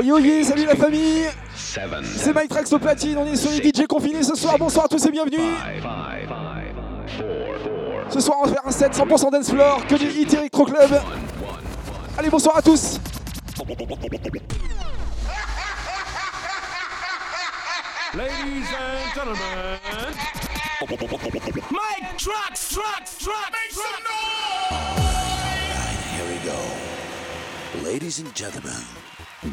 Oh yo yo, salut la famille. C'est Mike Trax au platine, on est sur les DJ confinés ce soir, bonsoir à tous et bienvenue. Ce soir on va faire un set 100% dance floor, que du Hit Electro Club. Allez bonsoir à tous. Ladies and gentlemen, Mike Trucks, Trucks, Trucks, make some noise! Alright, here we go. Ladies and gentlemen,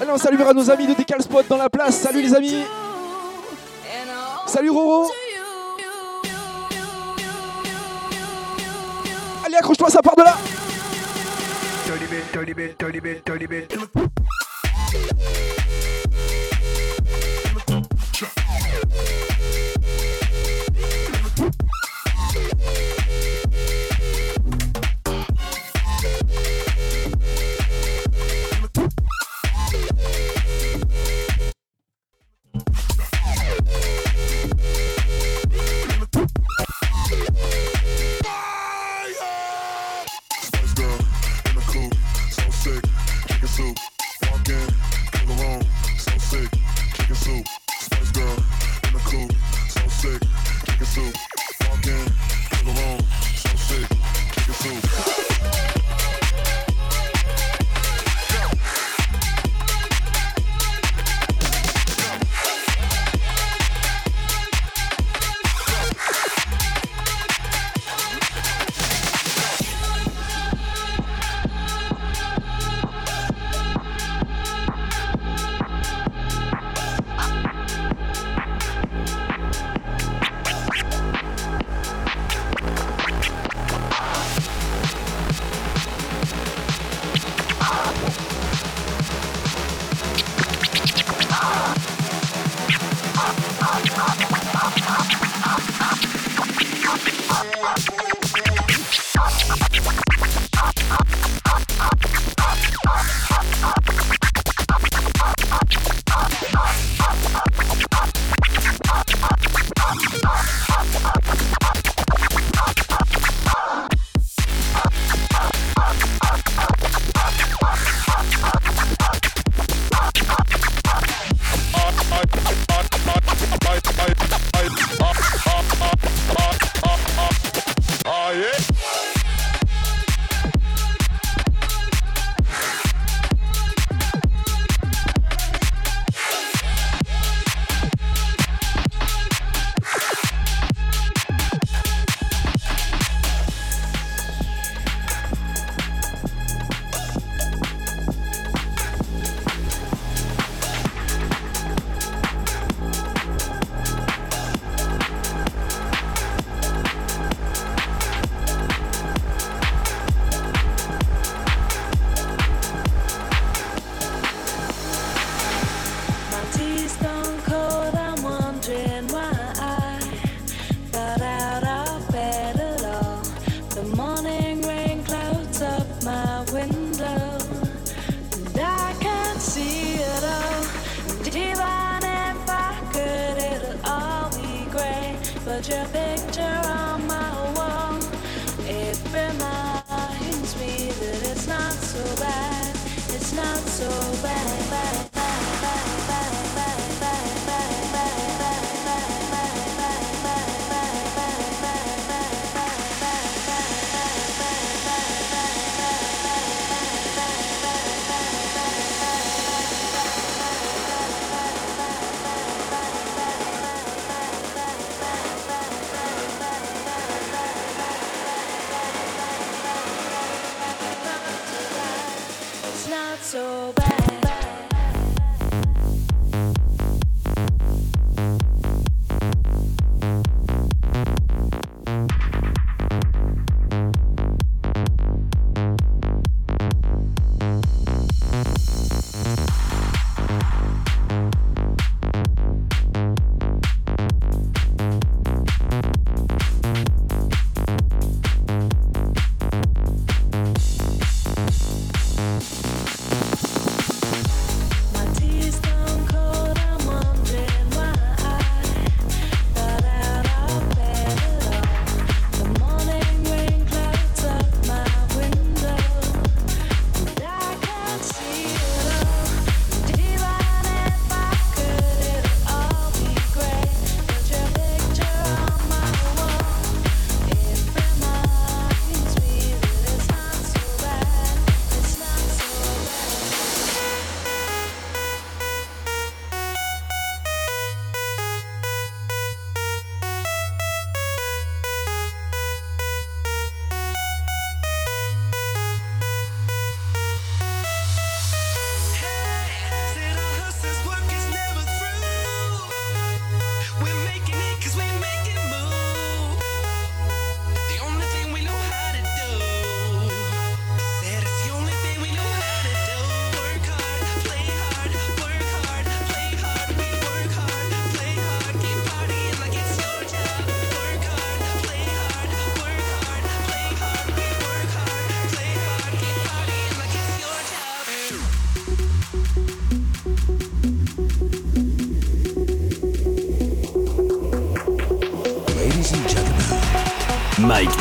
Allez on saluera nos amis de Decal Spot dans la place, salut les amis. Salut Roro. to you. Allez accroche-toi, ça part de là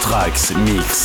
Trax Mix.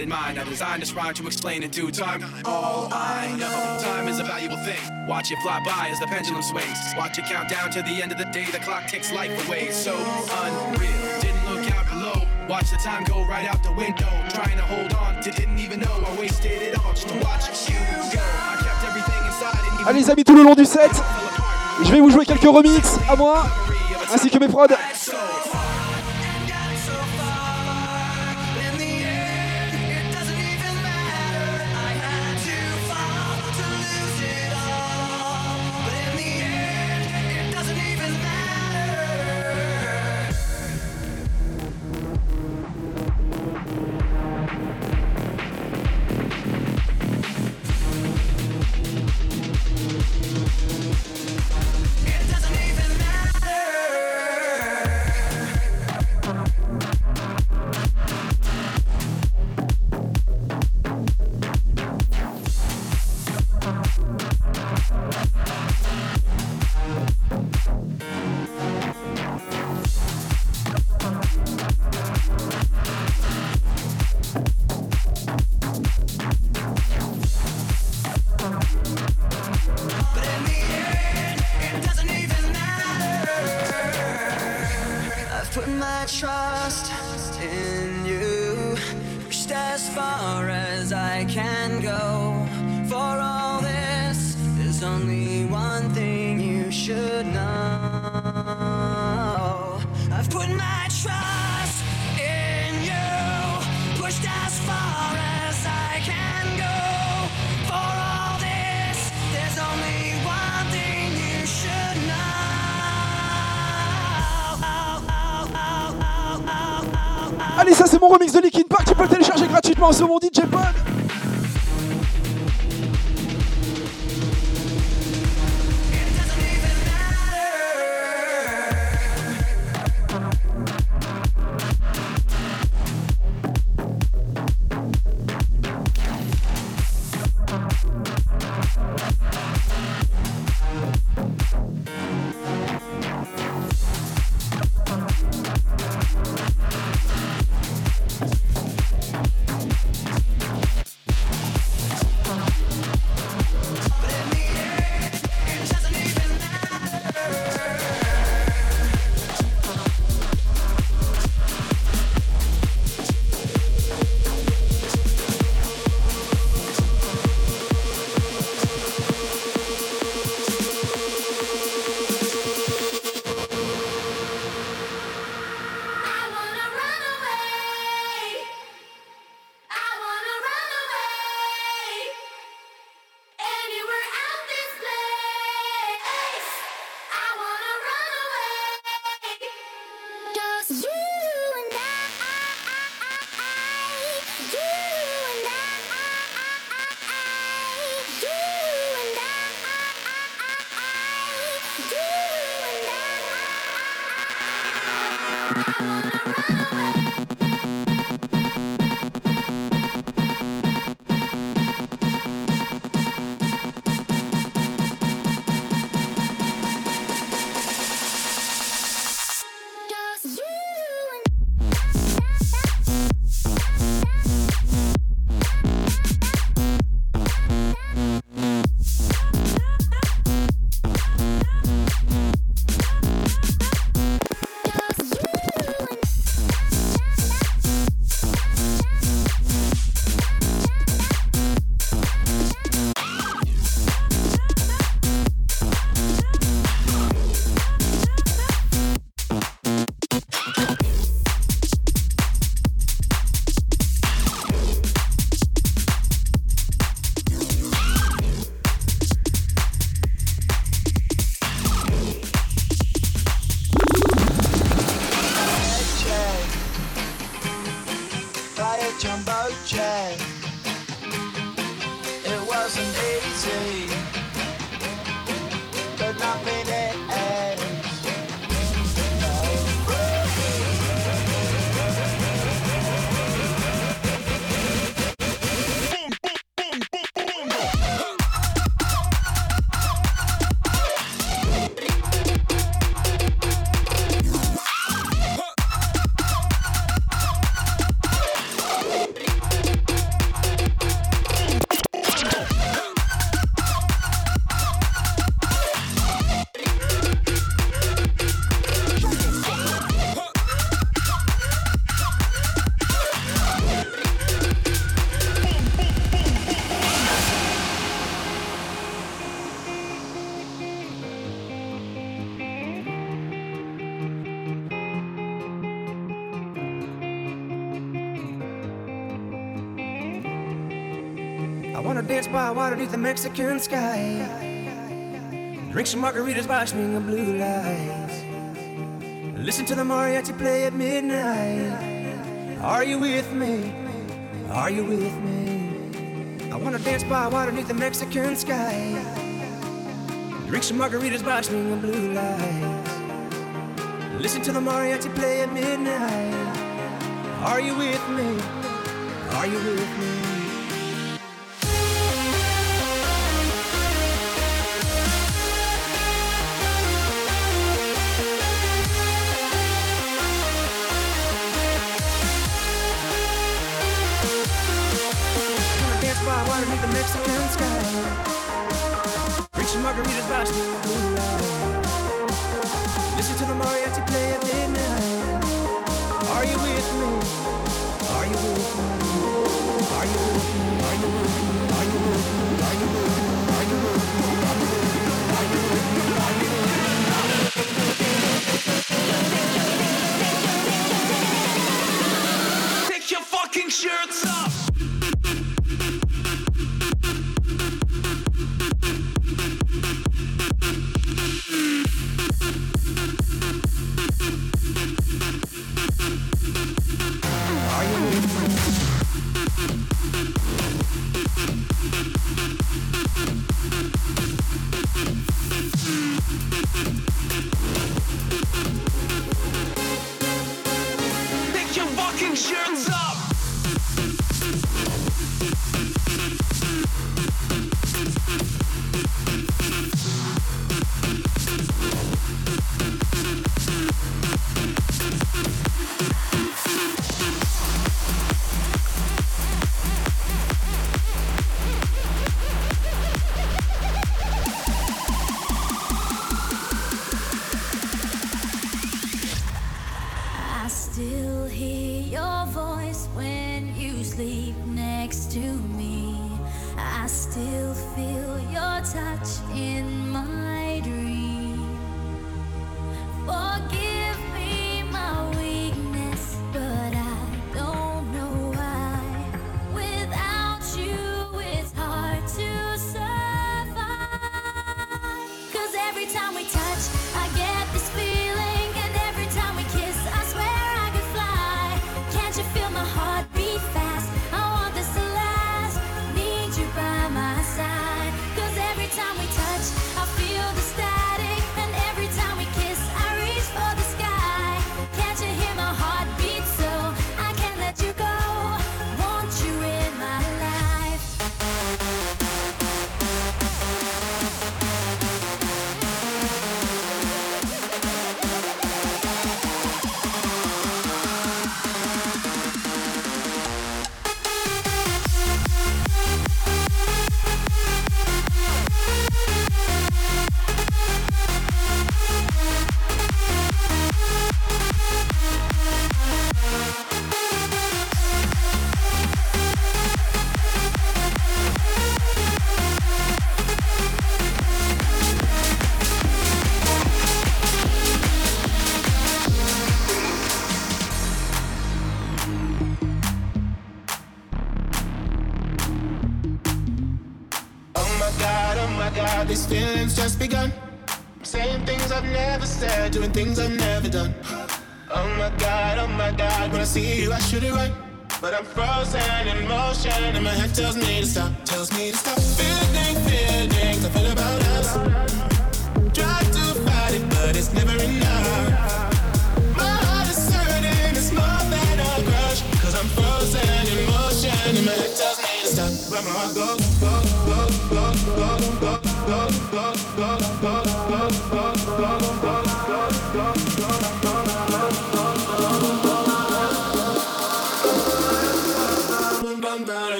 In mind. I designed this rhyme to explain in due time. All I know, time is a valuable thing. Watch it fly by as the pendulum swings. Watch it count down to the end of the day. The clock takes life away. So unreal. Didn't look out below. Watch the time go right out the window. Trying to hold on to didn't even know I wasted it all just to watch you go. I kept everything inside. Allez les amis, tout le long du set, je vais vous jouer quelques remixes à moi, ainsi que mes prods. commence au montage. underneath the Mexican sky. Drink some margaritas, watch me the blue lights. Listen to the mariachi play at midnight. Are you with me? Are you with me? I wanna dance by water beneath the Mexican sky. Drink some margaritas, watch me the blue lights. Listen to the mariachi play at midnight. Are you with me? Are you with me? the Mexican sky.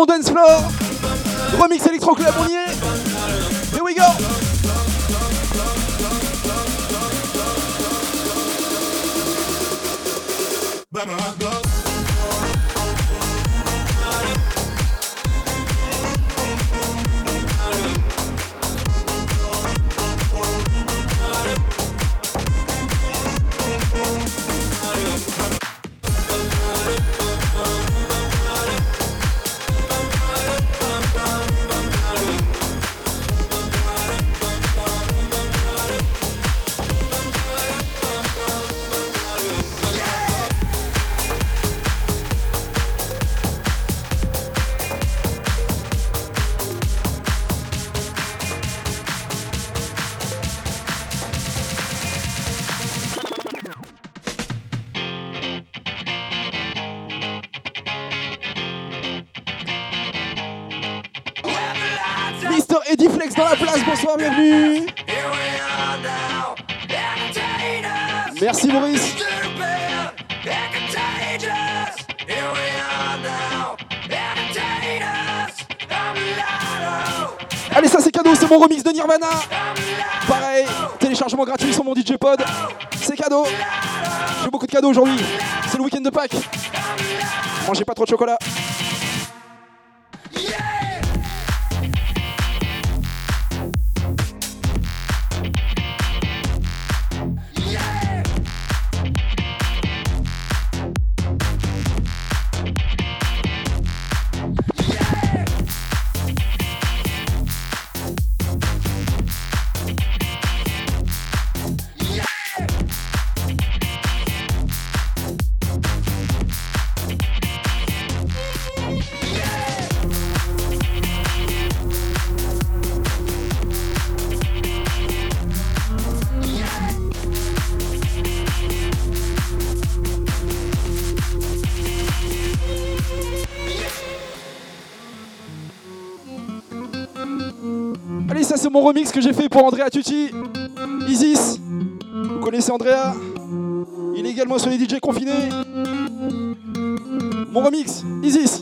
on dance floor. Remix Electro Club, on y Pareil, téléchargement gratuit sur mon DJ Pod. C'est cadeau. J'ai beaucoup de cadeaux aujourd'hui. C'est le week-end de Pâques. Mangez pas trop de chocolat. mon remix que j'ai fait pour Andrea Tutti, Isis. Vous connaissez Andrea? Il est également sur les DJ confinés. Mon remix, Isis.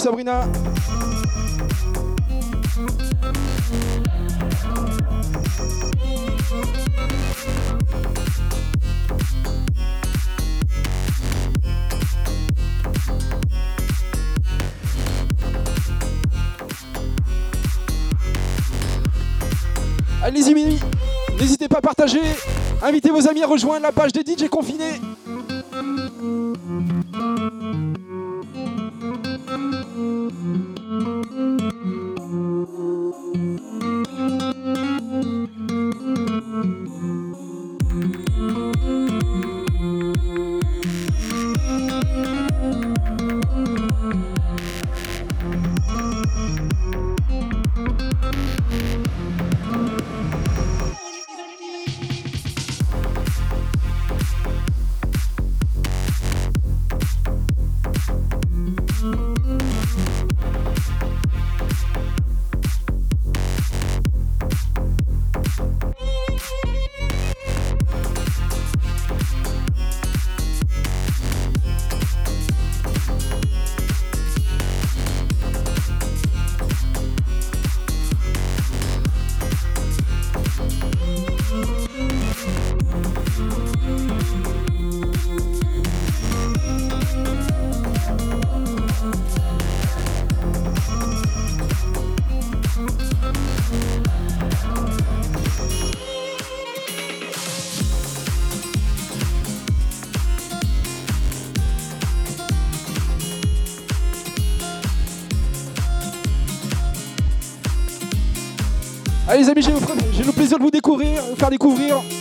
Sabrina. Allez-y. N'hésitez pas à partager. Invitez vos amis à rejoindre la page des DJ confinés.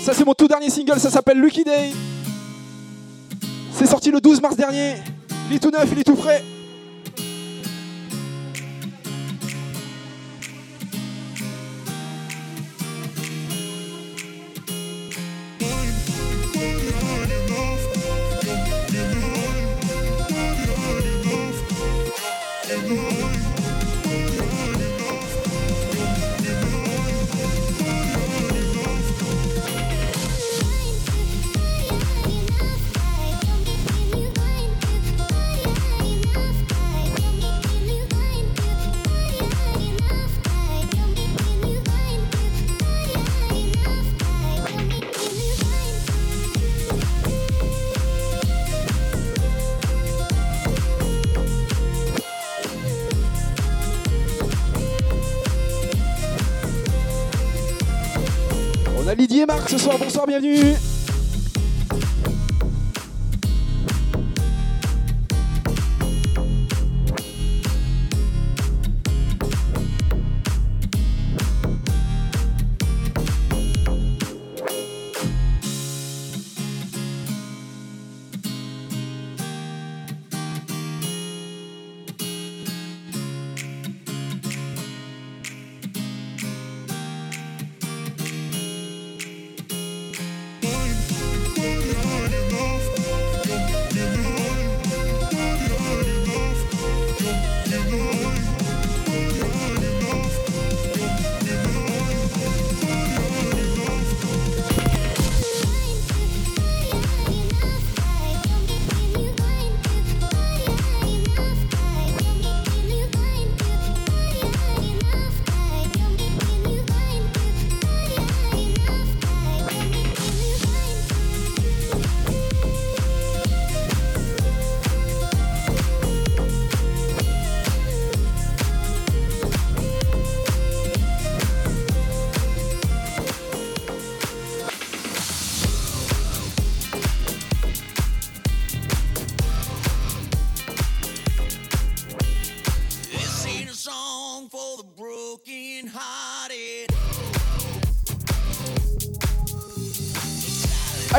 Ça c'est mon tout dernier single, ça s'appelle Lucky Day. C'est sorti le 12 mars dernier. Il est tout neuf, il est tout frais. Bienvenue.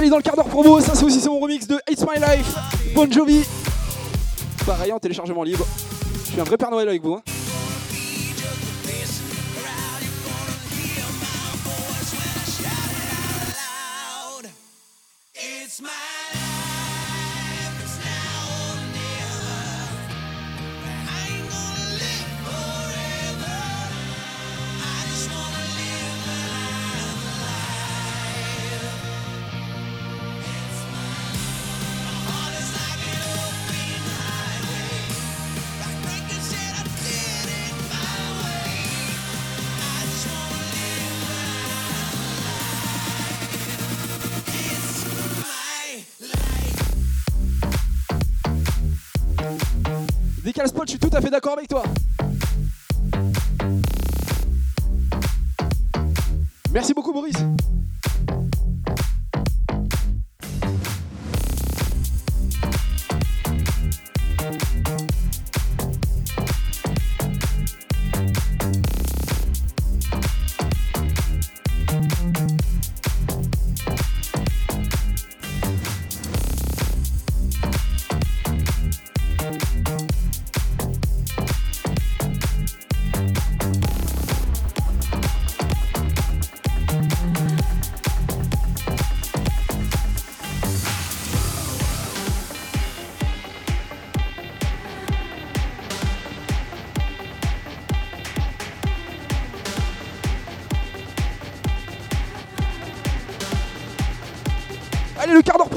Allez dans le quart d'heure promo, ça c'est aussi mon remix de It's My Life, Bon Jovi. Pareil en téléchargement libre. Je suis un vrai Père Noël avec vous. hein. À fait d'accord avec toi.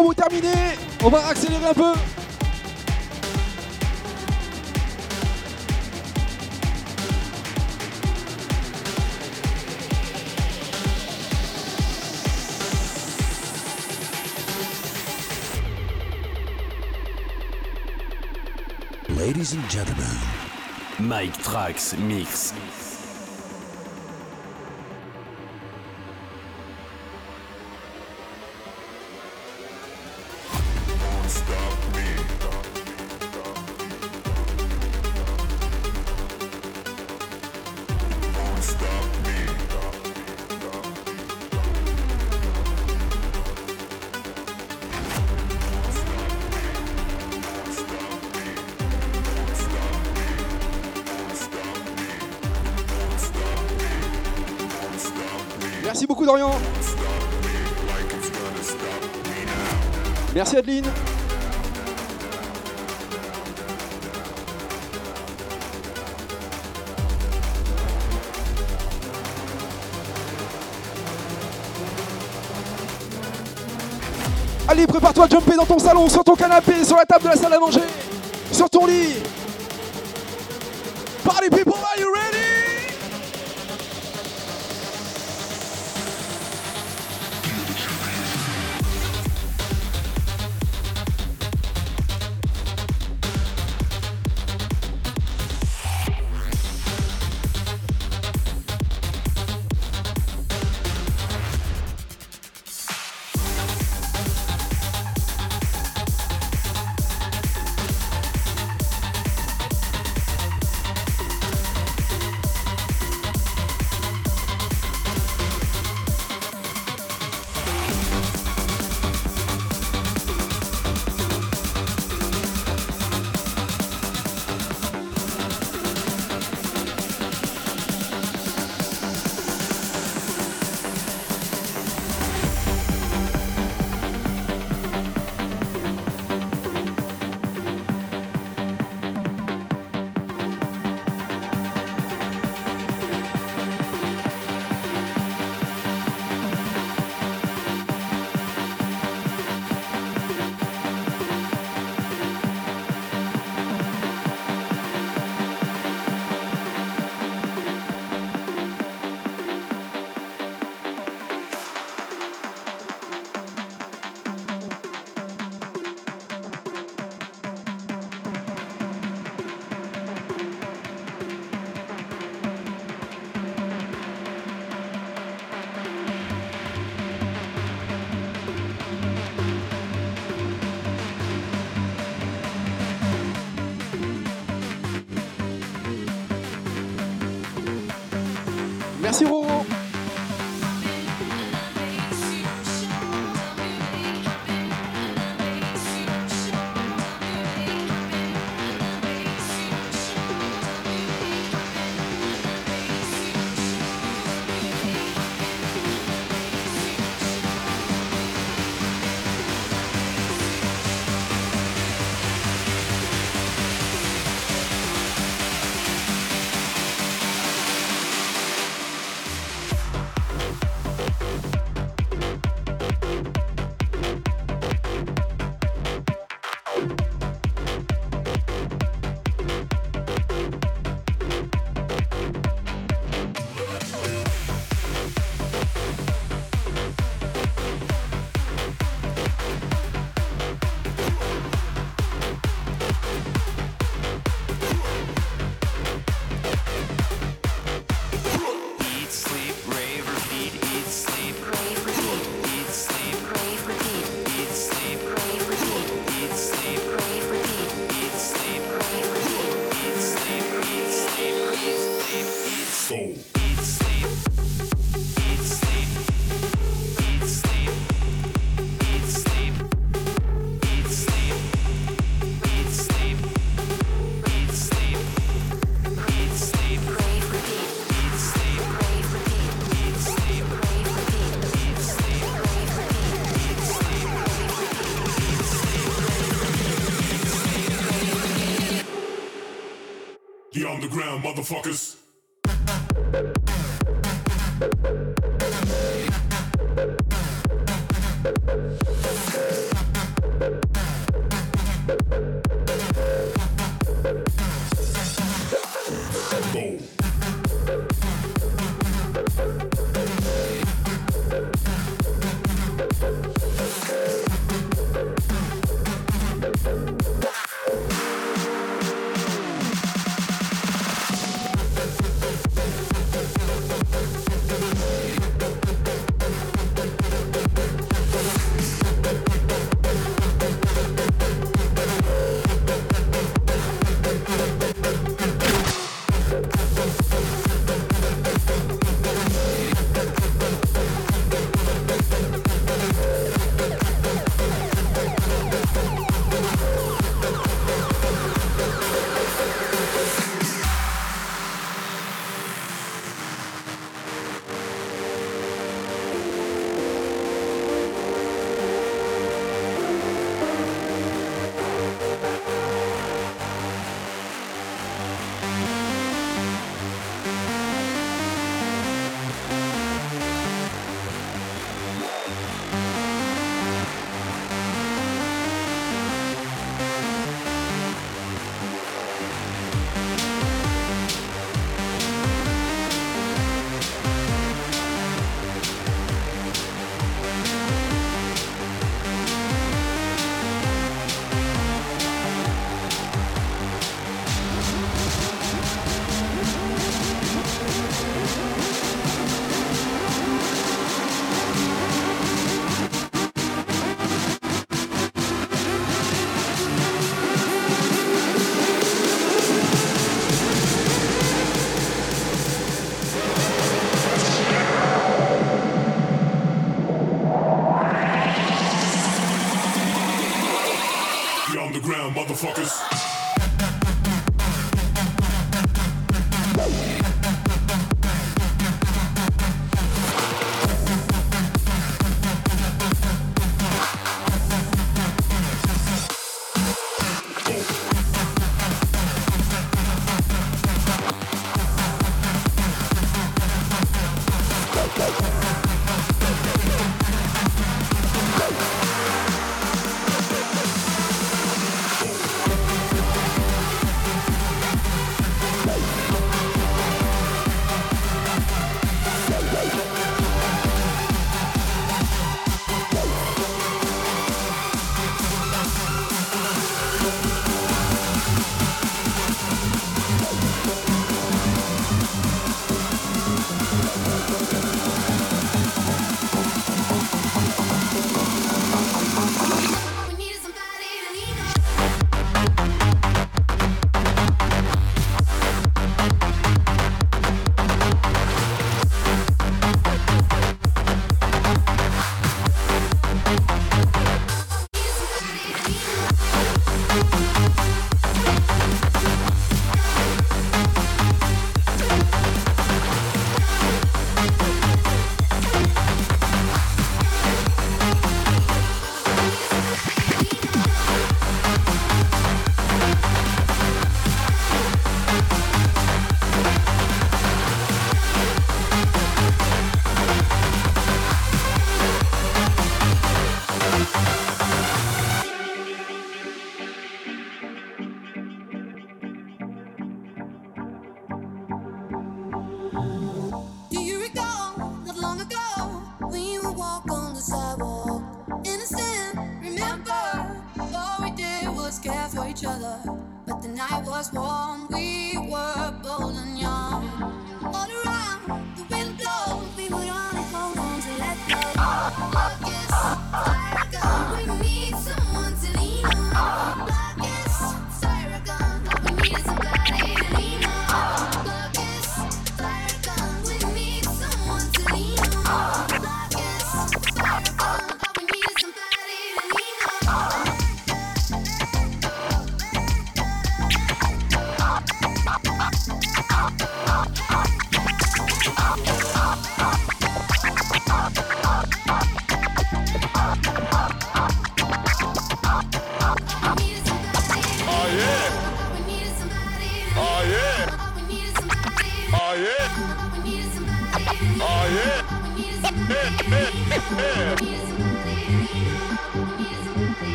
Promo terminé. On va accélérer un peu. Ladies and gentlemen, Mike Trax Mix. Jumper dans ton salon, sur ton canapé, sur la table de la salle à manger, sur ton lit. Merci Ro motherfuckers.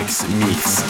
Mix.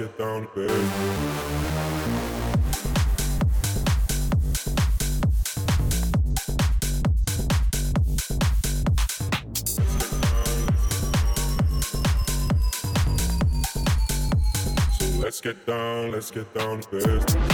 get down to bed. let's get down, let's get down to business.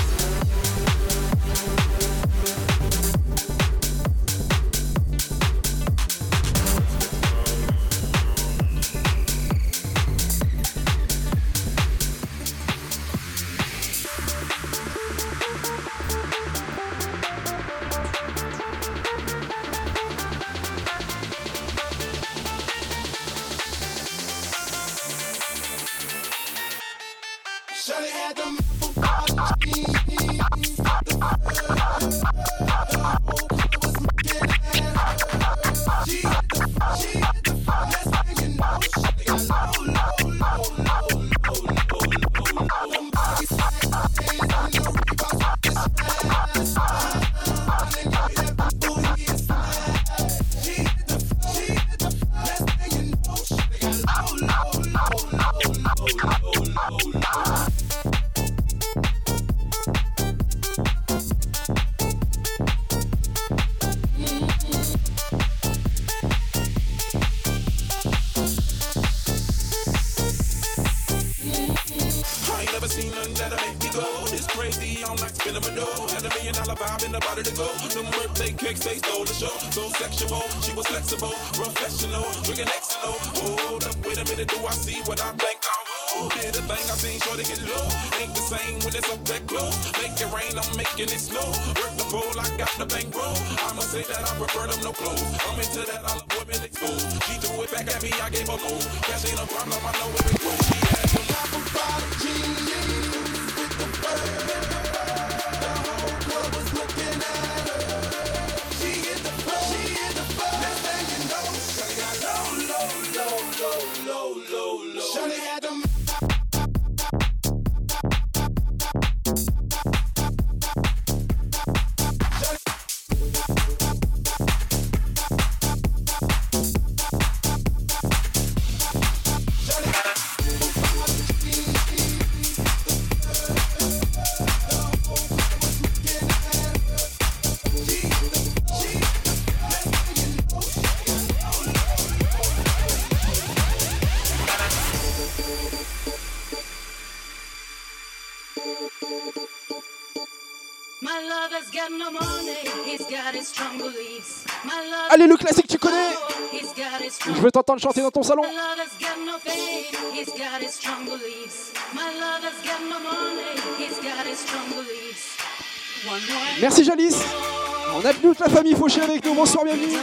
Shut it Allez, le classique, tu connais. Je veux t'entendre chanter dans ton salon. Merci Jalice. On a toute la famille Fauché avec nous. Bonsoir, bienvenue.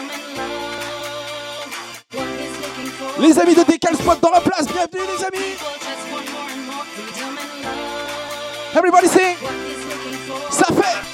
Les amis de Décal Spot dans la place, bienvenue les amis. Everybody sing. Ça fait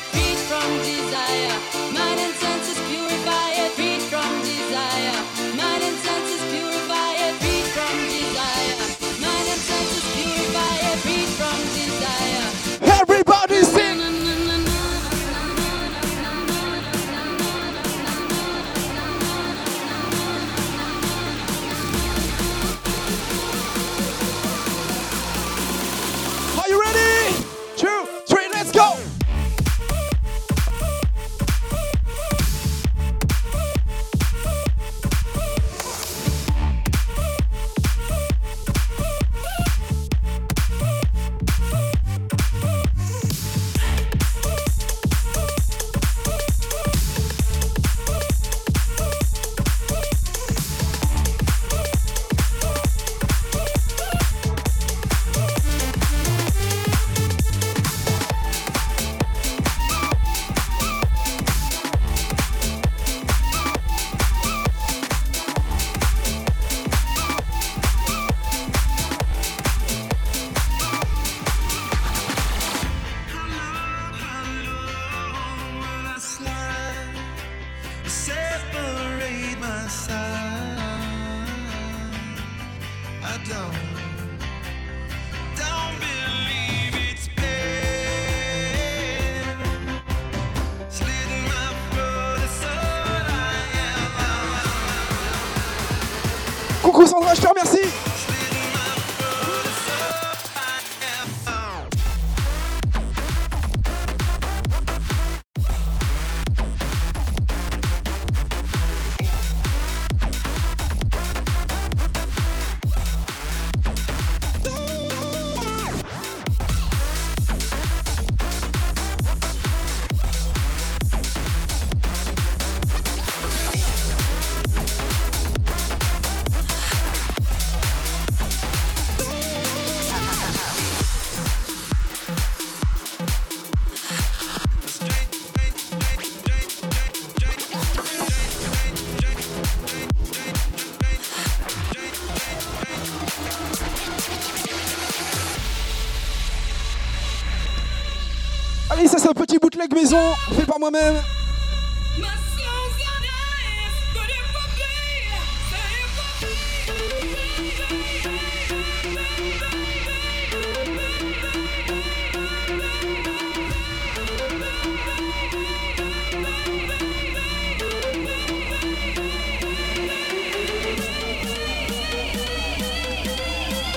Ça, c'est un petit bout de bootleg maison, fait par moi-même.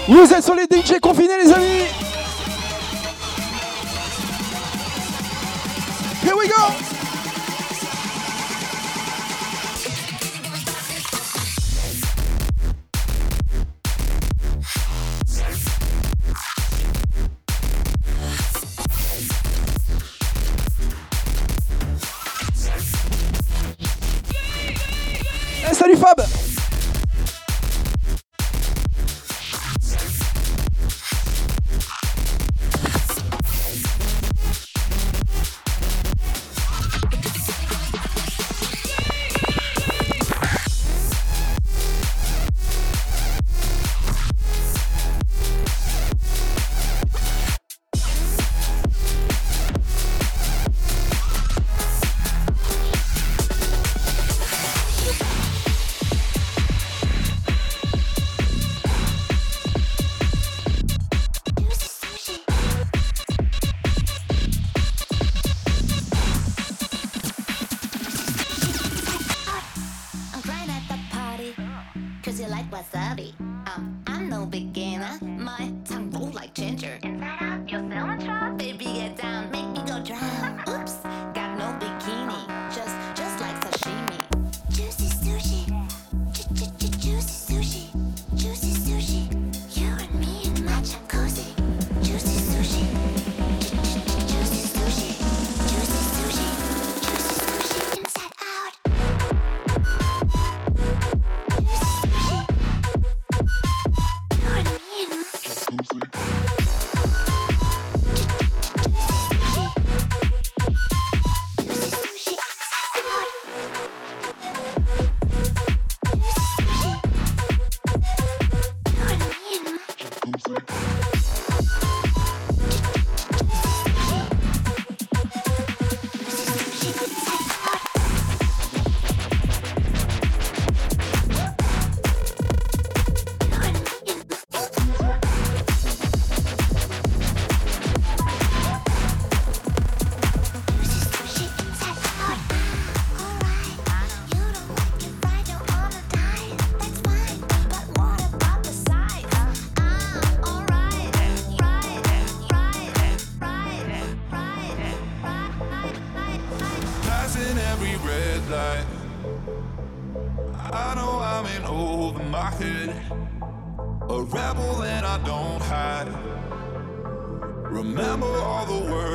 Vous êtes sur les DJ confinés les amis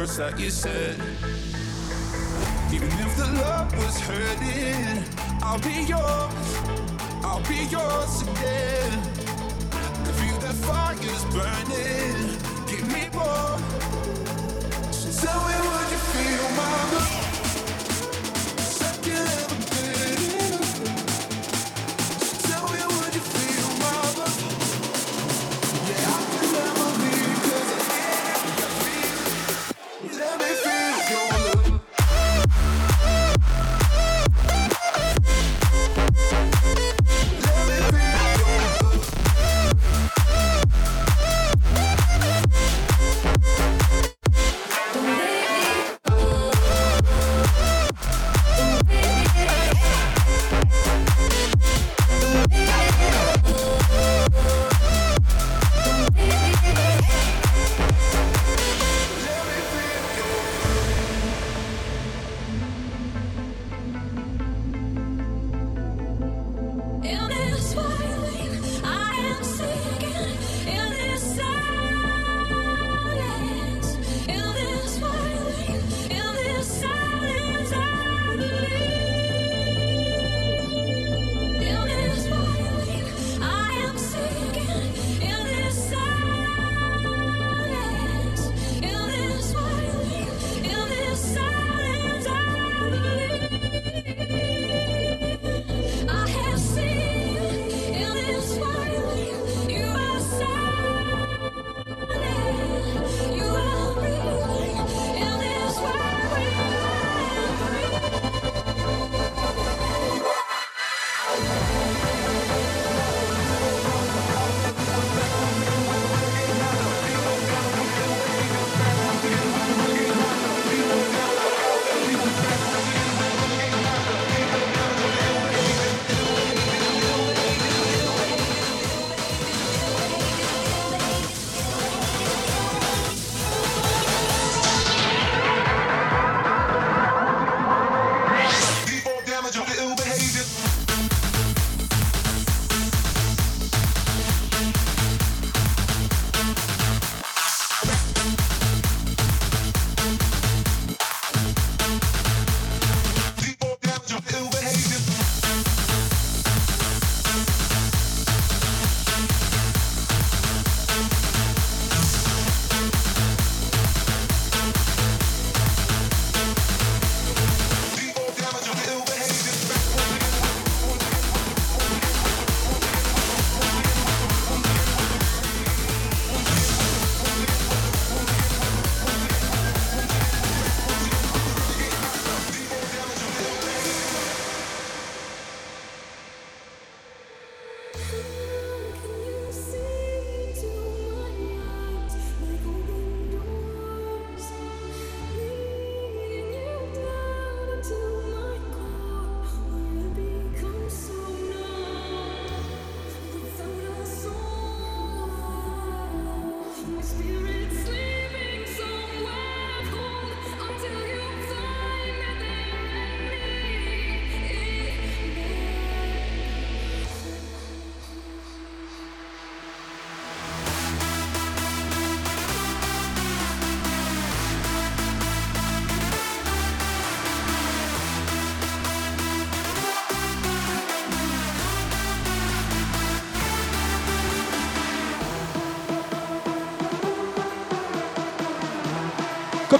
words that you said. Even if the love was hurting, I'll be yours, I'll be yours again. I feel that fire's burning.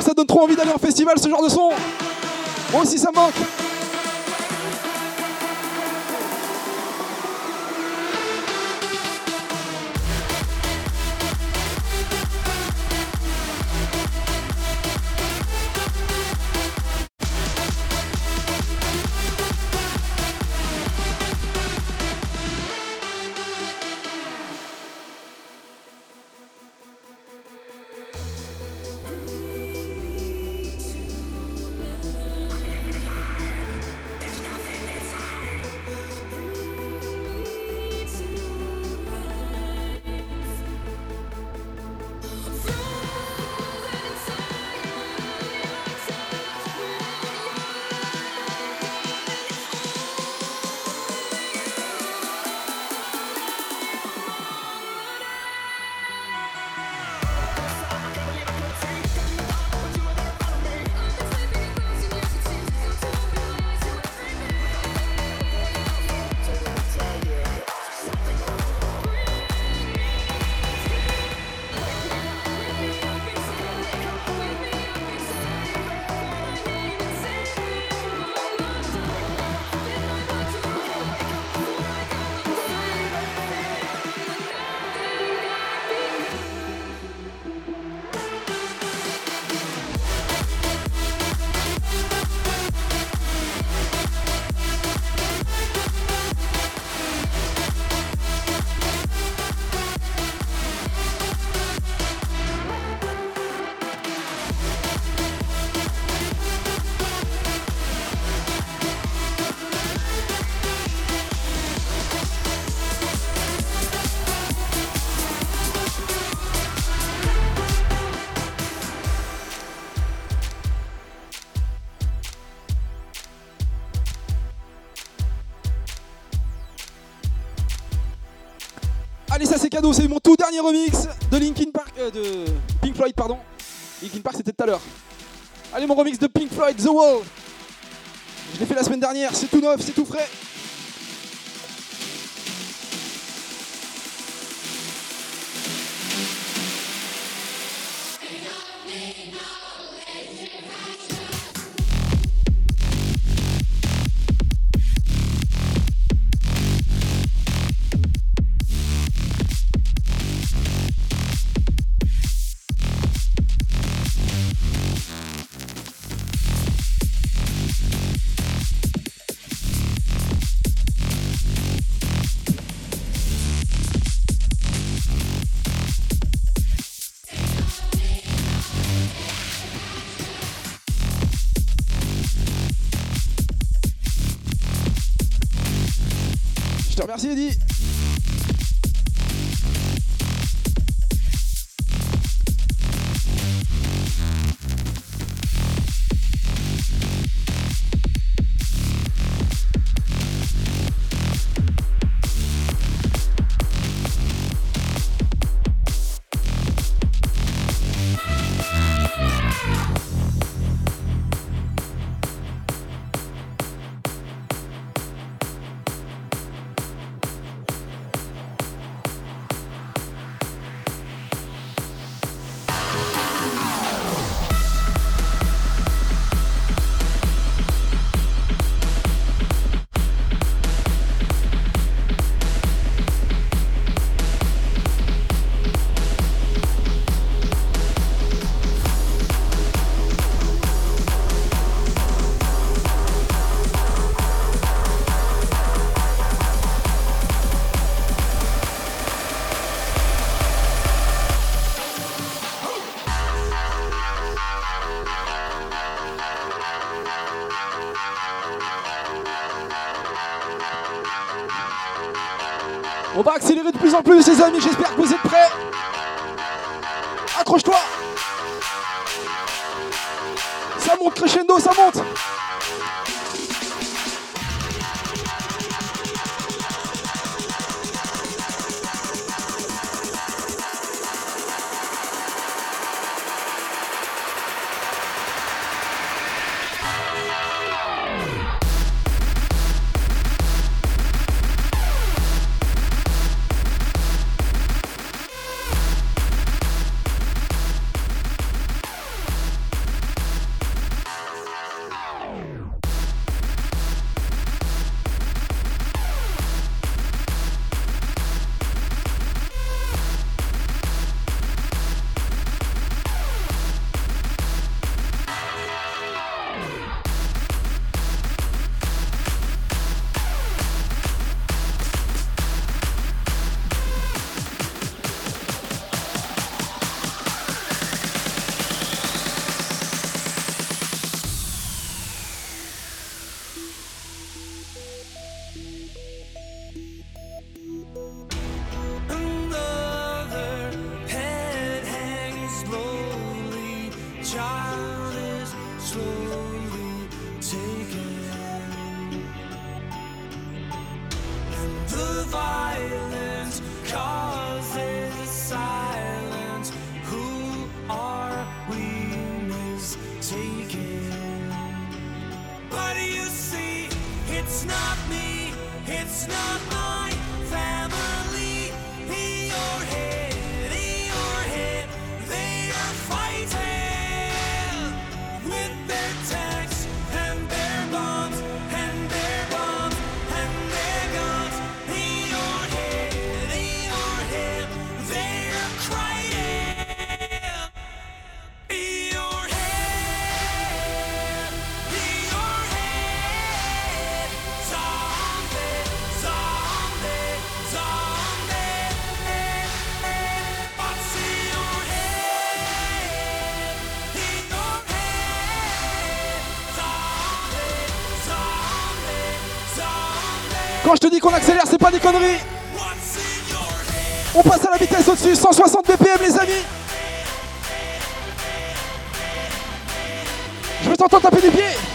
Ça donne trop envie d'aller en festival, ce genre de son. Moi aussi, ça manque. C'est mon tout dernier remix de Linkin Park, euh, de Pink Floyd, pardon. Linkin Park c'était tout à l'heure. Allez, mon remix de Pink Floyd, The Wall. Je l'ai fait la semaine dernière, c'est tout neuf, c'est tout frais. Merci ses amis, j'espère. Je te dis qu'on accélère, c'est pas des conneries. On passe à la vitesse au-dessus, 160 BPM les amis. Je veux t'entendre taper du pied.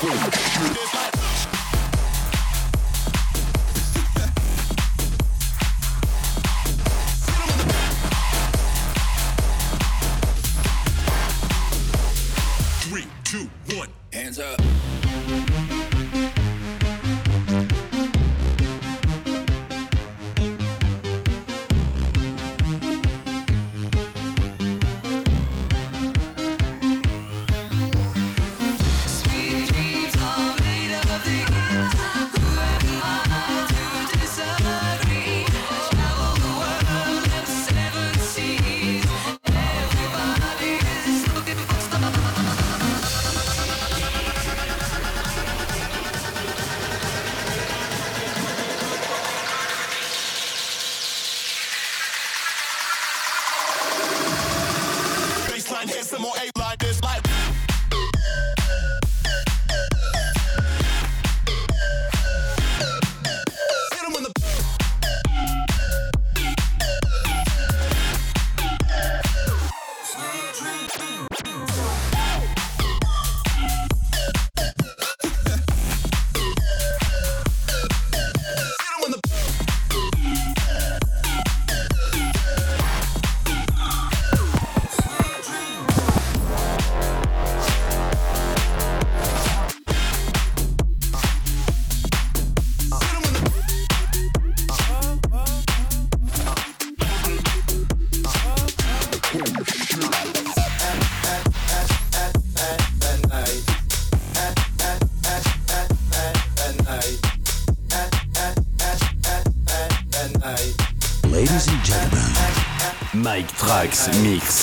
Freak. Mix.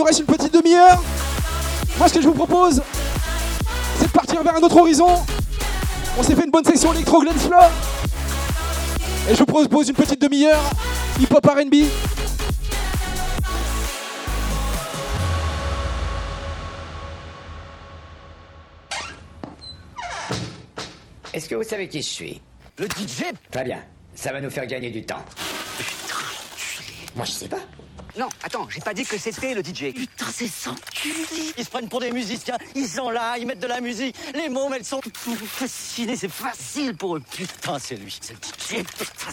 Nous reste une petite demi-heure. Moi ce que je vous propose, c'est de partir vers un autre horizon. On s'est fait une bonne section électro Floor. Et je vous propose une petite demi-heure hip-hop RB. Est-ce que vous savez qui je suis? Le DJ Très bien. Ça va nous faire gagner du temps. Moi, je sais pas. Non, attends, j'ai pas dit que c'était le DJ. Putain, c'est sans Ils se prennent pour des musiciens, ils sont là, ils mettent de la musique, les mômes, elles sont fascinées, c'est facile pour eux. Putain, c'est lui, c'est le DJ. Putain,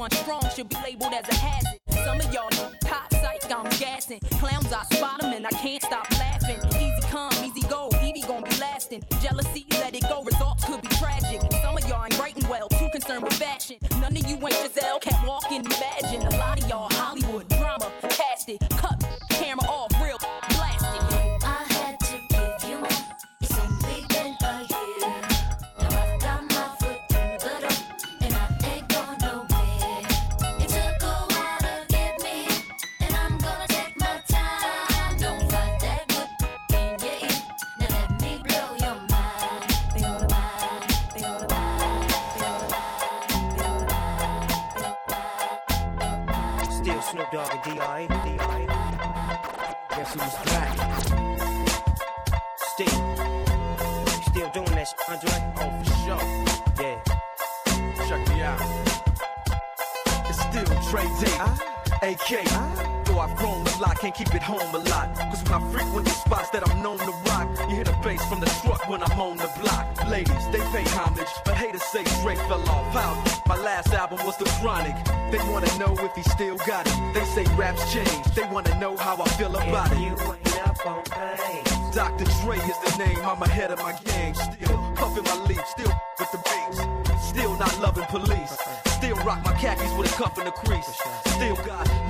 This one strong should be labeled as a hazard. Some of y'all know hot psych, I'm gassing. Clowns, I spot 'em and I can't stop laughing. Easy come, easy go, Evie gon' be lasting. Jealousy, let it go, results could be tragic. Some of y'all ain't writing well, too concerned with fashion. None of you ain't Giselle, can't walk and can't keep it home a lot. Cause when I frequent the spots that I'm known to rock, you hear the bass from the truck when I'm on the block. Ladies, they pay homage, but haters say Dre fell off. How? My last album was The Chronic. They wanna know if he still got it. They say raps change. They wanna know how I feel about it. Dr. Dre is the name, I'm ahead of my game. Still puffin' my leaf, still with the beats. Still not loving police. Still rock my khakis with a cuff in the crease. Still got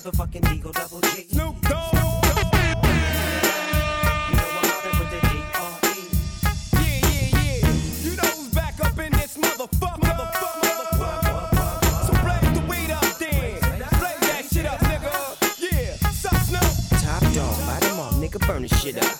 Motherfucking Eagle Double G. Snoop Dogg. Yeah, yeah, yeah. You know who's back up in this motherfucker. So blaze the weed up then. Blaze that shit up, nigga. Yeah. Top dog, bite them all, nigga, burn this shit up.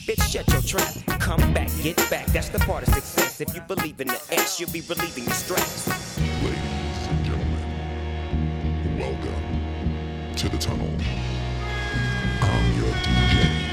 bitch, shut your trap. Come back, get back. That's the part of success. If you believe in the X, you'll be relieving your stress. Ladies and gentlemen, welcome to the tunnel. I'm your DJ.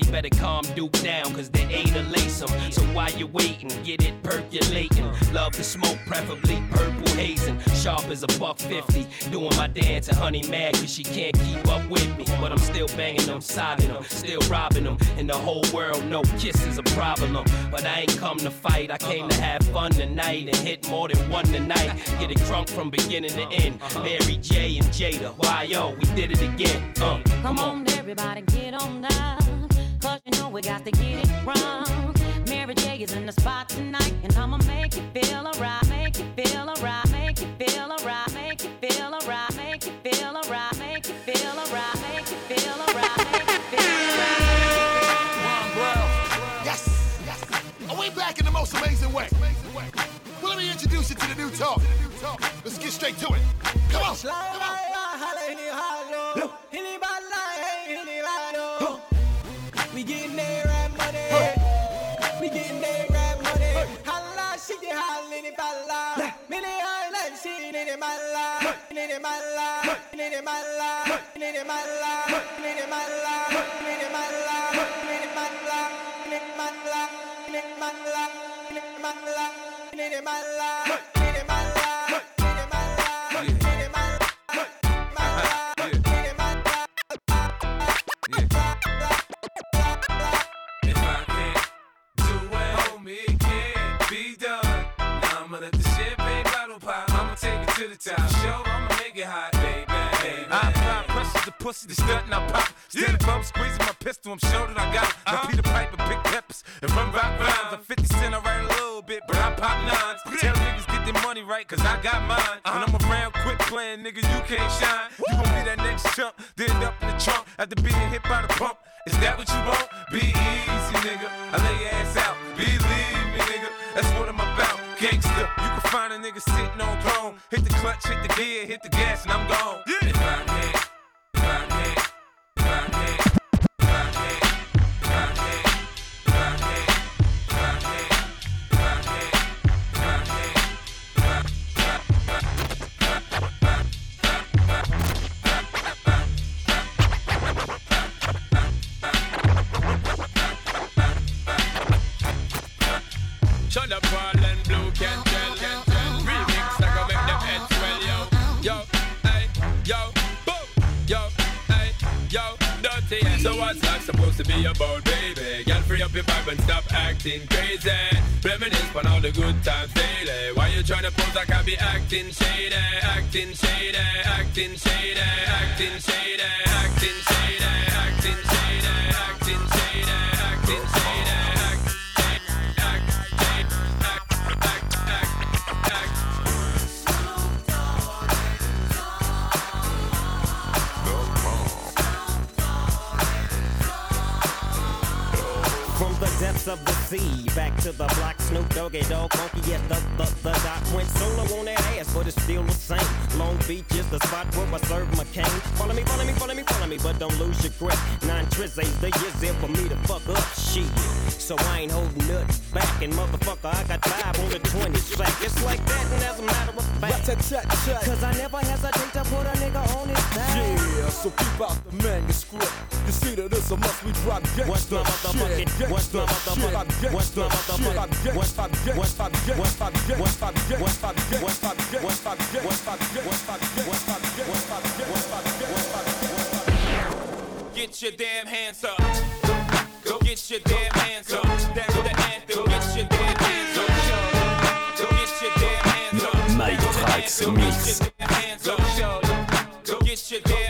Somebody better calm Duke down, cause they ain't a lace 'em. So while you're waiting, get it percolating. Love the smoke, preferably purple hazing. Sharp as a buck 50. Doing my dance and honey mad cause she can't keep up with me. But I'm still banging them, sobbing them, still robbing them. And the whole world know kiss is a problem. But I ain't come to fight, I came to have fun tonight and hit more than one tonight. Get it drunk from beginning to end. Mary J and Jada, why yo, we did it again. Uh, Come on, everybody, get on down. Cause you know we got to get it wrong. Mary J is in the spot tonight, and I'ma make you feel alright, make you feel alright, make you feel alright, make you feel alright, make you feel alright, make you feel alright, make you feel alright, make you feel alright. Yes, yes. Are we back in the most amazing way? Well, let me introduce you to the new talk. Let's get straight to it. Come on. Come on. We getting there right money. We getting there right money. Holla, she get holla in the balla. Mini she in the mala. In the mala. In the mala. In the mala. In the mala. In the mala. In the mala. In the mala. In the mala. In the mala. In the mala. In to the top. Show, I'ma make it hot, baby. baby. I apply pressure to pussy, the stunt and I pop. Steady bump, squeezing my pistol, I'm sure that I got it. Now uh-huh. Peter Piper, big peppers, and run rock rhymes. I'm 50 cent, I write a little bit, but I pop nines. Tell niggas get their money right, cause I got mine. When I'm uh-huh. around quick playing, nigga, you can't shine. You gon' be that next chump, then up in the trunk after being hit by the pump. Is that what you want? Be easy, nigga. I lay your ass out. Believe me, nigga. That's what I'm about. Gangsta. You find a nigga sitting on throne. Hit the clutch, hit the gear, hit the gas, and I'm gone. If I So what's life supposed to be about, baby? Girl, free up your vibe and stop acting crazy. Reminisce on all the good times daily. Why you trying to pose like I be acting shady, acting shady, acting shady, acting shady, acting shady, acting shady, acting shady, acting shady. Of the sea, back to the block, Snoop Doggy Dogg, Funky, yes, the, the, the dot went solo on that ass, but it's still the same. Long Beach is the spot where I serve McCain. Follow me, follow me, follow me, follow me, but don't lose your grip. Nine trizzies, the years there for me to fuck up shit. So I ain't holding nothing back, and motherfucker, I got five on the 20 sack. It's like that, and as a matter of fact, cause I never hesitate to put a nigga on his back. Yeah, so keep out the manuscript. You see that it's a must we drop gangsta What's my motherfucking- shit, what's my motherfucking- shit, Get your damn hands up. Go get your damn hands up. That's the anthem. Get your damn hands up. Go get your damn hands up. That's Trax. Mix. Get your damn hands up. Go get your damn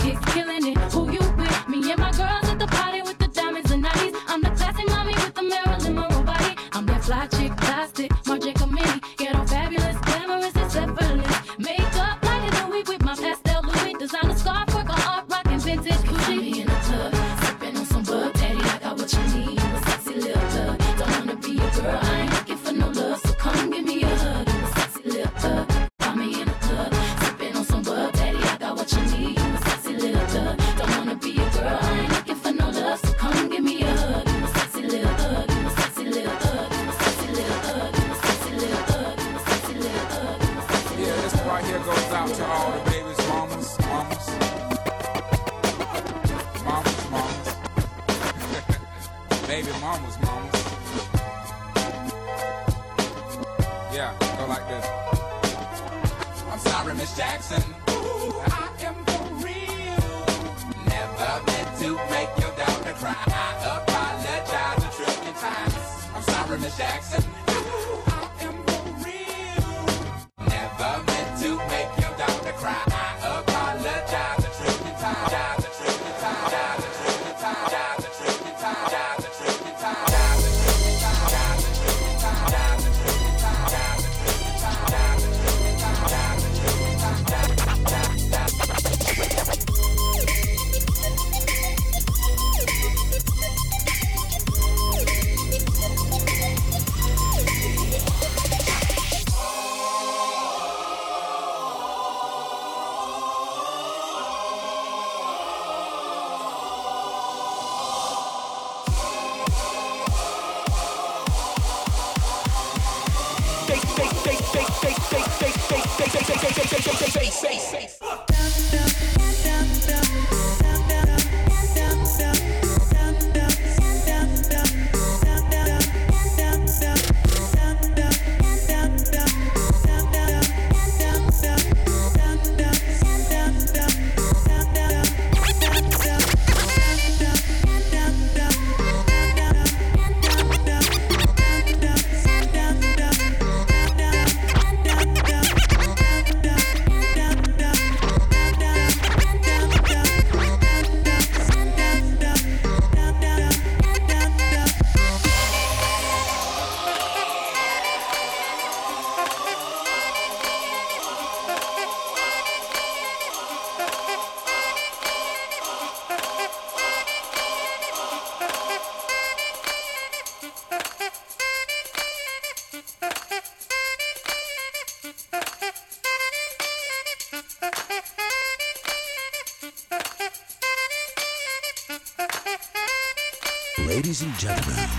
Ladies and gentlemen,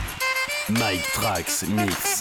Mike Trax Mix.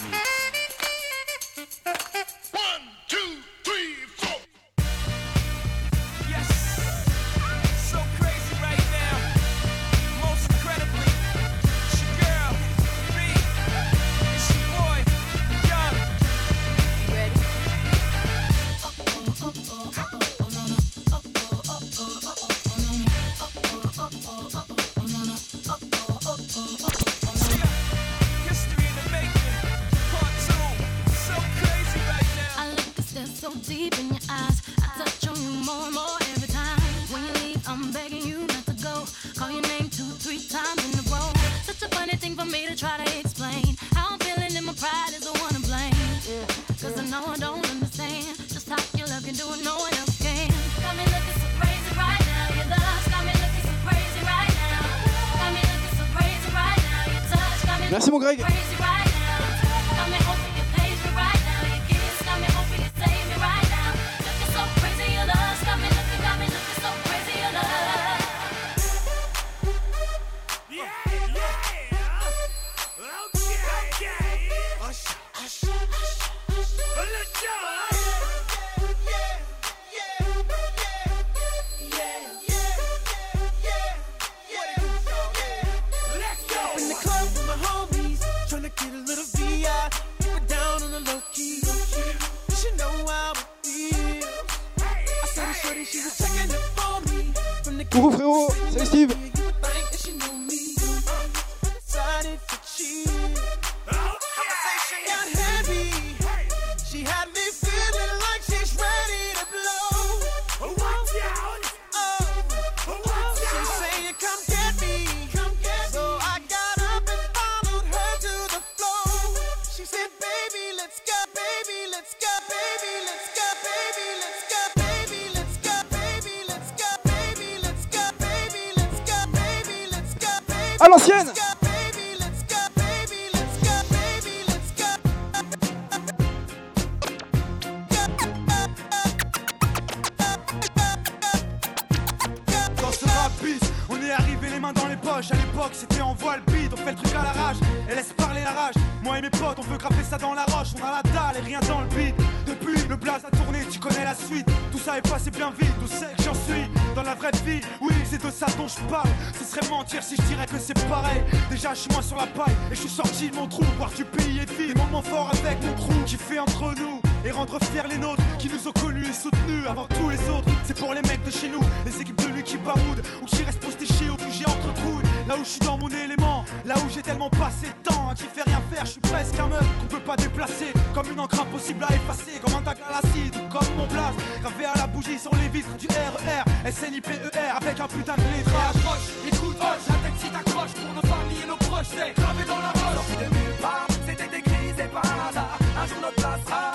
Comme mon blast, gravé à la bougie sur les vitres du RER, SNIPER avec un putain de lettrage. Approche, écoute, hoche, la tête si t'accroches pour nos familles et nos proches, c'est gravé dans la roche. Sorti de nulle part, c'était écrit, c'est pas hasard. Un jour notre place sera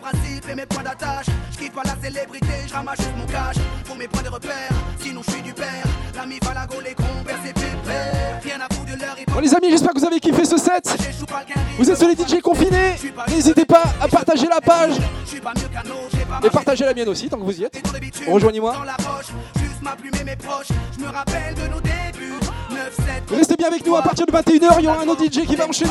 principes et mes points d'attache. Je quitte pas la célébrité, je ramasse juste mon cash. Pour mes points de repère, sinon je suis du père. L'ami Falago, les compères, c'est pépère. Rien à foutre de leur Bon les amis, j'espère que vous avez kiffé ce set. Vous êtes sur les DJ confinés. N'hésitez pas à partager la page. Et partagez la mienne aussi tant que vous y êtes. Rejoignez-moi. Dans la roche, juste ma plume et mes proches. Je me rappelle de nos débuts. 9, 7, Restez bien avec nous à partir de 21h. Il y aura un autre DJ qui va enchaîner.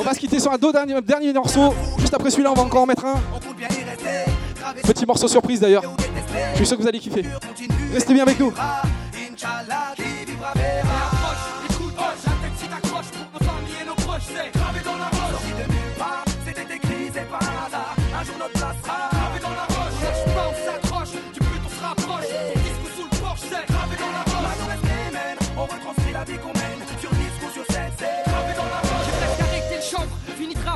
30, 01, 2001, la machine se met en route. On va se quitter sur un deux dernier, dernier morceau. Juste après celui-là, on va encore en mettre un. Petit morceau surprise d'ailleurs. Je suis sûr que vous allez kiffer. Restez bien avec nous.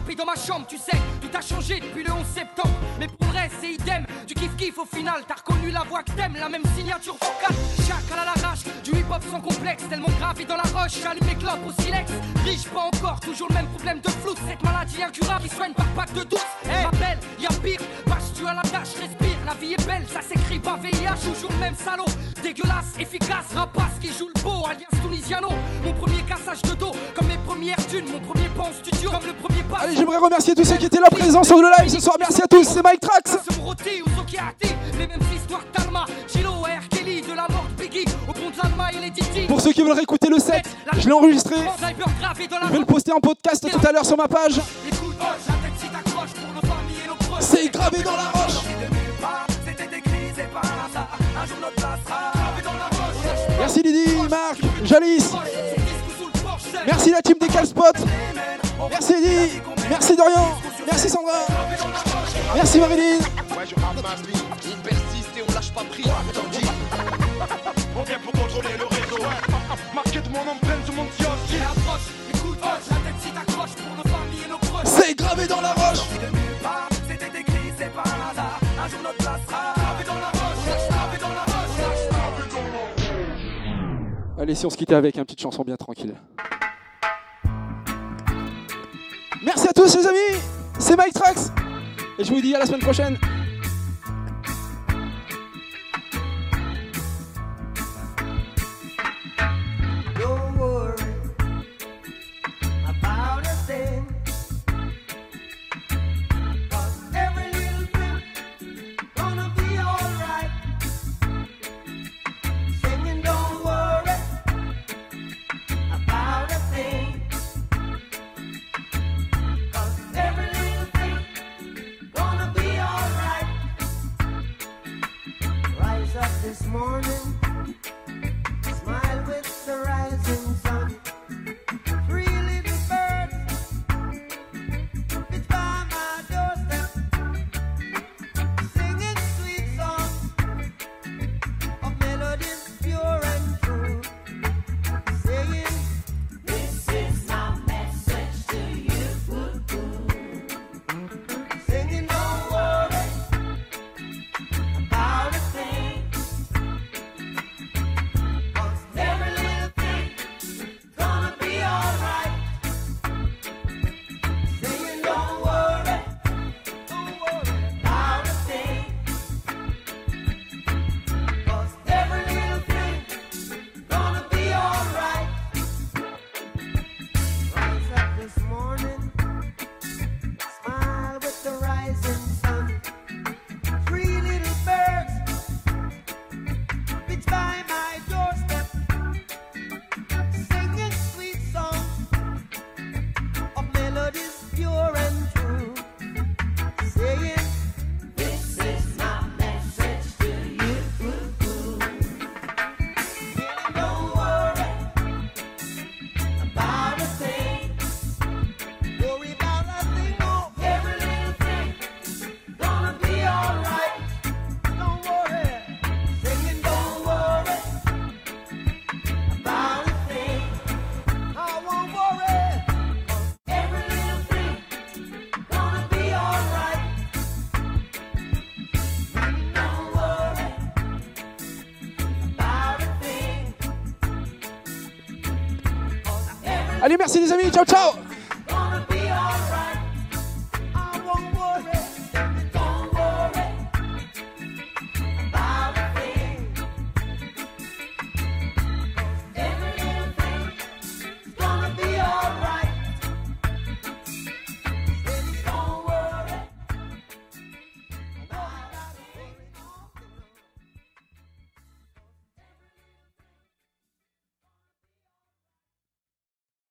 Rapper dans ma chambre, tu sais, tout a changé depuis le 11 septembre. Mais pour le reste, c'est idem, du kiff-kiff au final, t'as reconnu la voix que t'aimes, la même signature vocale. Chacal à l'arrache, du hip-hop sans complexe, tellement gravé dans la roche, j'allume mes clopes au silex. Riche, pas encore, toujours le même problème de flou, cette maladie incurable qui soigne par pack de douce. Hey, ma belle, y'a pire, bâche tu à la tâche, respire, la vie est belle, ça s'écrit pas VIH, toujours le même salaud. Dégueulasse, efficace, rapace qui joue le beau, alias Tunisiano. Mon premier cassage de dos, comme mes premières thunes, mon premier pas en studio, comme le premier pas. Allez, j'aimerais remercier tous ceux qui étaient là présents sur le live ce soir. Merci à tous, c'est Mike Trax. Pour ceux qui veulent réécouter le set, je l'ai enregistré. Je vais le poster en podcast tout à l'heure sur ma page. C'est gravé dans la roche. Merci Lydie, Marc, Jalice. Merci la team des Calspot. Merci Eddie. Merci Dorian. Merci Sandra. Merci Marilyn. Ouais, je ramasse lui, on persiste et on lâche pas prise. Tandis, on vient pour contrôler le réseau. Ouais. Marqué de mon empreinte sur mon kiosque. approche, écoute, hoche, la tête si t'accroches pour nos familles et nos proches. C'est gravé dans la roche. Sorti de nulle part, c'était écrit, c'est pas un hasard. Un jour notre place sera Allez, si on se quittait avec une petite chanson bien tranquille. Merci à tous les amis. C'est Mike Trax. Et je vous dis à la semaine prochaine. Tchau, tchau!